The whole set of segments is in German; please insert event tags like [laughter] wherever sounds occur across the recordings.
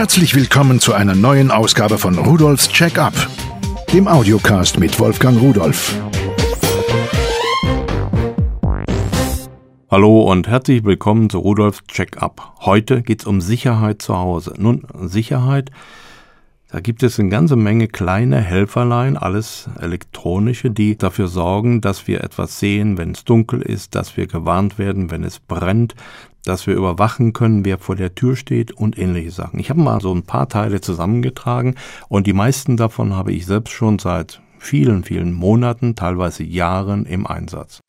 Herzlich willkommen zu einer neuen Ausgabe von Rudolfs Check-up, dem Audiocast mit Wolfgang Rudolf. Hallo und herzlich willkommen zu Rudolfs Check-up. Heute geht's um Sicherheit zu Hause. Nun, Sicherheit da gibt es eine ganze Menge kleine Helferlein, alles elektronische, die dafür sorgen, dass wir etwas sehen, wenn es dunkel ist, dass wir gewarnt werden, wenn es brennt, dass wir überwachen können, wer vor der Tür steht und ähnliche Sachen. Ich habe mal so ein paar Teile zusammengetragen und die meisten davon habe ich selbst schon seit vielen, vielen Monaten, teilweise Jahren im Einsatz.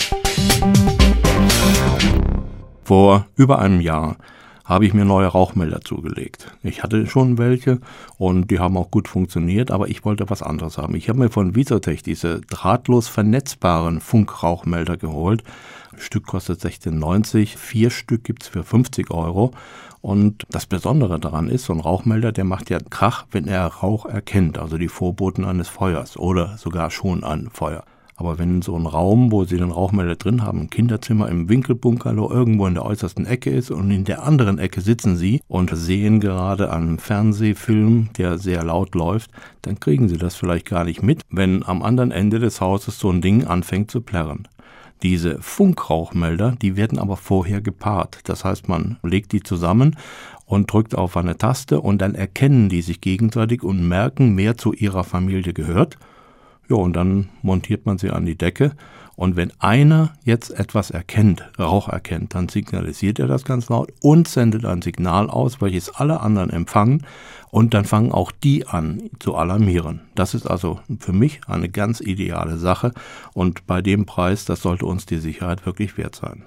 Vor über einem Jahr habe ich mir neue Rauchmelder zugelegt. Ich hatte schon welche und die haben auch gut funktioniert, aber ich wollte was anderes haben. Ich habe mir von Visotech diese drahtlos vernetzbaren Funkrauchmelder geholt. Ein Stück kostet 16,90, vier Stück gibt's für 50 Euro. Und das Besondere daran ist, so ein Rauchmelder, der macht ja Krach, wenn er Rauch erkennt, also die Vorboten eines Feuers oder sogar schon ein Feuer. Aber wenn so ein Raum, wo Sie den Rauchmelder drin haben, ein Kinderzimmer im Winkelbunkerlo irgendwo in der äußersten Ecke ist und in der anderen Ecke sitzen Sie und sehen gerade einen Fernsehfilm, der sehr laut läuft, dann kriegen Sie das vielleicht gar nicht mit, wenn am anderen Ende des Hauses so ein Ding anfängt zu plärren. Diese Funkrauchmelder, die werden aber vorher gepaart. Das heißt, man legt die zusammen und drückt auf eine Taste und dann erkennen die sich gegenseitig und merken, wer zu ihrer Familie gehört ja, und dann montiert man sie an die Decke. Und wenn einer jetzt etwas erkennt, Rauch erkennt, dann signalisiert er das ganz laut und sendet ein Signal aus, welches alle anderen empfangen. Und dann fangen auch die an zu alarmieren. Das ist also für mich eine ganz ideale Sache. Und bei dem Preis, das sollte uns die Sicherheit wirklich wert sein.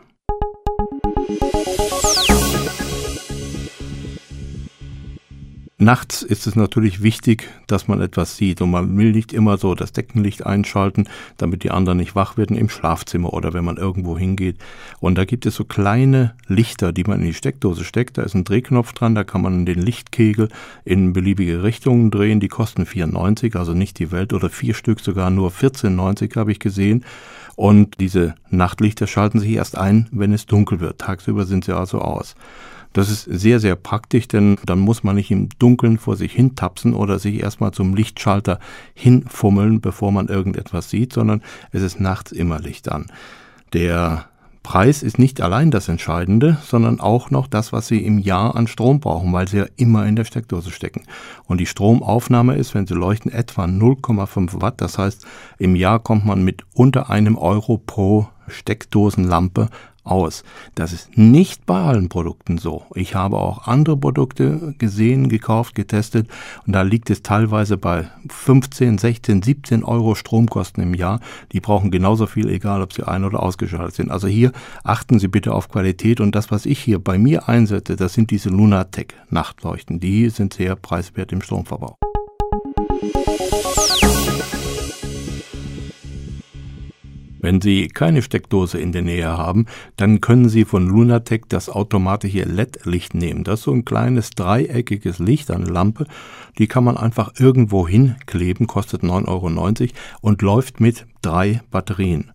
Nachts ist es natürlich wichtig, dass man etwas sieht und man will nicht immer so das Deckenlicht einschalten, damit die anderen nicht wach werden im Schlafzimmer oder wenn man irgendwo hingeht. Und da gibt es so kleine Lichter, die man in die Steckdose steckt. Da ist ein Drehknopf dran, da kann man den Lichtkegel in beliebige Richtungen drehen. Die kosten 94, also nicht die Welt oder vier Stück sogar nur 14,90 habe ich gesehen. Und diese Nachtlichter schalten sich erst ein, wenn es dunkel wird. Tagsüber sind sie also aus. Das ist sehr, sehr praktisch, denn dann muss man nicht im Dunkeln vor sich hintapsen oder sich erstmal zum Lichtschalter hinfummeln, bevor man irgendetwas sieht, sondern es ist nachts immer Licht an. Der Preis ist nicht allein das Entscheidende, sondern auch noch das, was Sie im Jahr an Strom brauchen, weil Sie ja immer in der Steckdose stecken. Und die Stromaufnahme ist, wenn Sie leuchten, etwa 0,5 Watt. Das heißt, im Jahr kommt man mit unter einem Euro pro Steckdosenlampe aus. Das ist nicht bei allen Produkten so. Ich habe auch andere Produkte gesehen, gekauft, getestet und da liegt es teilweise bei 15, 16, 17 Euro Stromkosten im Jahr. Die brauchen genauso viel, egal ob sie ein- oder ausgeschaltet sind. Also hier achten Sie bitte auf Qualität und das, was ich hier bei mir einsetze, das sind diese Lunatec Nachtleuchten. Die sind sehr preiswert im Stromverbrauch. Wenn Sie keine Steckdose in der Nähe haben, dann können Sie von Lunatec das automatische LED-Licht nehmen. Das ist so ein kleines dreieckiges Licht, eine Lampe. Die kann man einfach irgendwo hinkleben, kostet 9,90 Euro und läuft mit drei Batterien.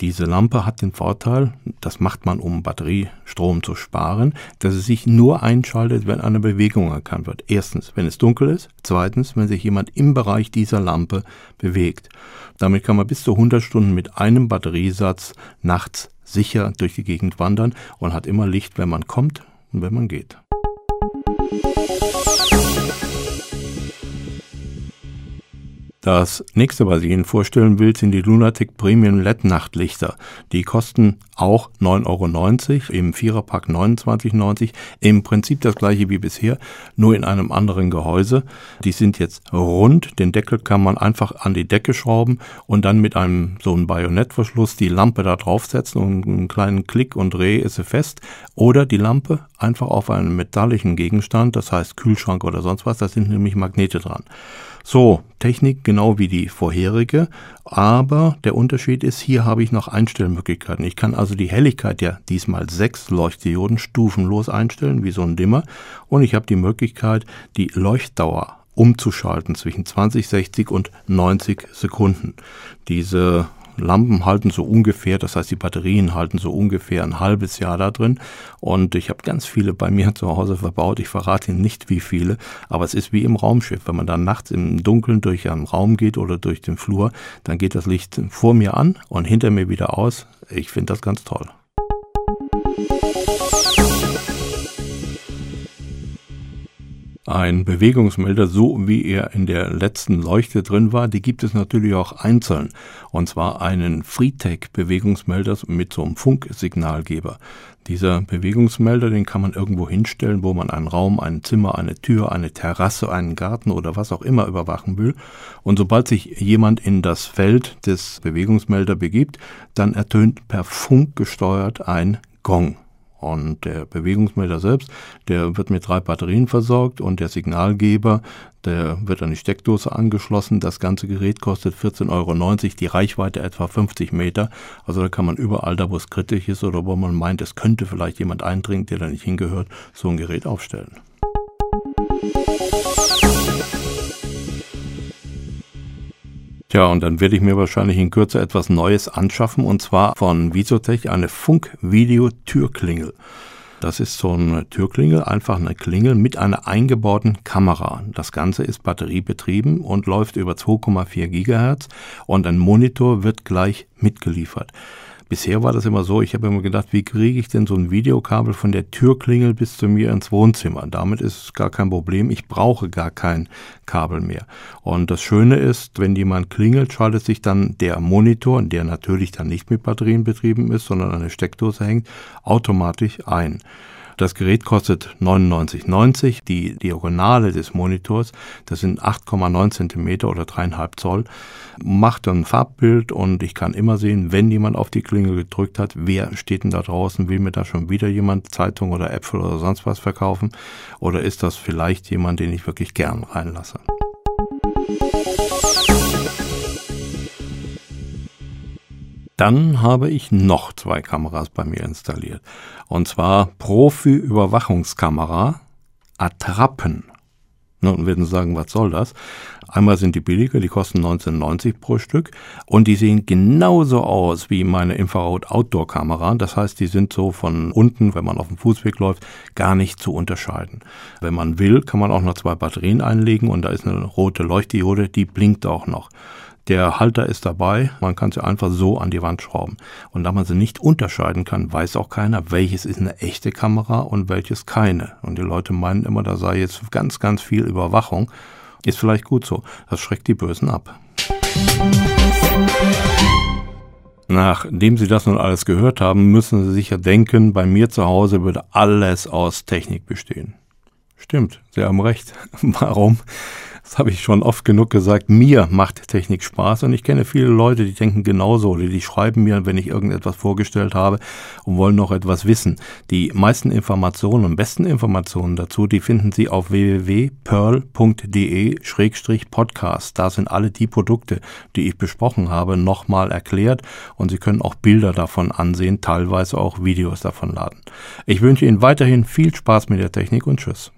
Diese Lampe hat den Vorteil, das macht man, um Batteriestrom zu sparen, dass es sich nur einschaltet, wenn eine Bewegung erkannt wird. Erstens, wenn es dunkel ist. Zweitens, wenn sich jemand im Bereich dieser Lampe bewegt. Damit kann man bis zu 100 Stunden mit einem Batteriesatz nachts sicher durch die Gegend wandern und hat immer Licht, wenn man kommt und wenn man geht. Das nächste, was ich Ihnen vorstellen will, sind die Lunatic Premium LED Nachtlichter. Die kosten auch 9,90 Euro, im Viererpack 29,90. Im Prinzip das gleiche wie bisher, nur in einem anderen Gehäuse. Die sind jetzt rund, den Deckel kann man einfach an die Decke schrauben und dann mit einem so einem Bajonettverschluss die Lampe da draufsetzen und einen kleinen Klick und Dreh ist sie fest. Oder die Lampe einfach auf einen metallischen Gegenstand, das heißt Kühlschrank oder sonst was, da sind nämlich Magnete dran. So, Technik genau wie die vorherige, aber der Unterschied ist, hier habe ich noch Einstellmöglichkeiten. Ich kann also die Helligkeit der diesmal sechs Leuchtdioden stufenlos einstellen, wie so ein Dimmer, und ich habe die Möglichkeit, die Leuchtdauer umzuschalten zwischen 20, 60 und 90 Sekunden. Diese Lampen halten so ungefähr, das heißt die Batterien halten so ungefähr ein halbes Jahr da drin. Und ich habe ganz viele bei mir [laughs] zu Hause verbaut. Ich verrate Ihnen nicht, wie viele, aber es ist wie im Raumschiff. Wenn man dann nachts im Dunkeln durch einen Raum geht oder durch den Flur, dann geht das Licht vor mir an und hinter mir wieder aus. Ich finde das ganz toll. Ein Bewegungsmelder, so wie er in der letzten Leuchte drin war, die gibt es natürlich auch einzeln. Und zwar einen Freetech-Bewegungsmelder mit so einem Funksignalgeber. Dieser Bewegungsmelder, den kann man irgendwo hinstellen, wo man einen Raum, ein Zimmer, eine Tür, eine Terrasse, einen Garten oder was auch immer überwachen will. Und sobald sich jemand in das Feld des Bewegungsmelder begibt, dann ertönt per Funk gesteuert ein Gong. Und der Bewegungsmelder selbst, der wird mit drei Batterien versorgt und der Signalgeber, der wird an die Steckdose angeschlossen. Das ganze Gerät kostet 14,90 Euro, die Reichweite etwa 50 Meter. Also da kann man überall da, wo es kritisch ist oder wo man meint, es könnte vielleicht jemand eindringen, der da nicht hingehört, so ein Gerät aufstellen. Tja, und dann werde ich mir wahrscheinlich in Kürze etwas Neues anschaffen und zwar von Visotech eine Funk-Video-Türklingel. Das ist so eine Türklingel, einfach eine Klingel mit einer eingebauten Kamera. Das Ganze ist batteriebetrieben und läuft über 2,4 Gigahertz und ein Monitor wird gleich mitgeliefert. Bisher war das immer so, ich habe immer gedacht, wie kriege ich denn so ein Videokabel von der Türklingel bis zu mir ins Wohnzimmer? Damit ist es gar kein Problem, ich brauche gar kein Kabel mehr. Und das Schöne ist, wenn jemand klingelt, schaltet sich dann der Monitor, der natürlich dann nicht mit Batterien betrieben ist, sondern an der Steckdose hängt, automatisch ein. Das Gerät kostet 99,90. Die Diagonale des Monitors, das sind 8,9 Zentimeter oder 3,5 Zoll, macht ein Farbbild und ich kann immer sehen, wenn jemand auf die Klingel gedrückt hat, wer steht denn da draußen, will mir da schon wieder jemand Zeitung oder Äpfel oder sonst was verkaufen oder ist das vielleicht jemand, den ich wirklich gern reinlasse. Dann habe ich noch zwei Kameras bei mir installiert. Und zwar Profi-Überwachungskamera Attrappen. Nun werden Sie sagen, was soll das? Einmal sind die billiger, die kosten 19,90 pro Stück und die sehen genauso aus wie meine Infrarot-Outdoor-Kamera. Das heißt, die sind so von unten, wenn man auf dem Fußweg läuft, gar nicht zu unterscheiden. Wenn man will, kann man auch noch zwei Batterien einlegen und da ist eine rote Leuchtdiode, die blinkt auch noch. Der Halter ist dabei, man kann sie einfach so an die Wand schrauben. Und da man sie nicht unterscheiden kann, weiß auch keiner, welches ist eine echte Kamera und welches keine. Und die Leute meinen immer, da sei jetzt ganz, ganz viel Überwachung. Ist vielleicht gut so. Das schreckt die Bösen ab. Nachdem Sie das nun alles gehört haben, müssen Sie sicher denken, bei mir zu Hause würde alles aus Technik bestehen. Stimmt, Sie haben recht. [laughs] Warum? Das habe ich schon oft genug gesagt. Mir macht Technik Spaß und ich kenne viele Leute, die denken genauso. Die, die schreiben mir, wenn ich irgendetwas vorgestellt habe und wollen noch etwas wissen. Die meisten Informationen und besten Informationen dazu, die finden Sie auf www.pearl.de-podcast. Da sind alle die Produkte, die ich besprochen habe, nochmal erklärt und Sie können auch Bilder davon ansehen, teilweise auch Videos davon laden. Ich wünsche Ihnen weiterhin viel Spaß mit der Technik und Tschüss.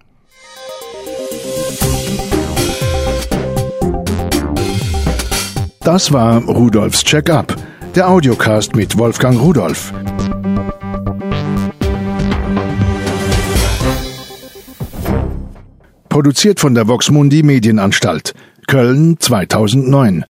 Das war Rudolfs Check-up, der Audiocast mit Wolfgang Rudolf. Produziert von der Voxmundi Medienanstalt, Köln 2009.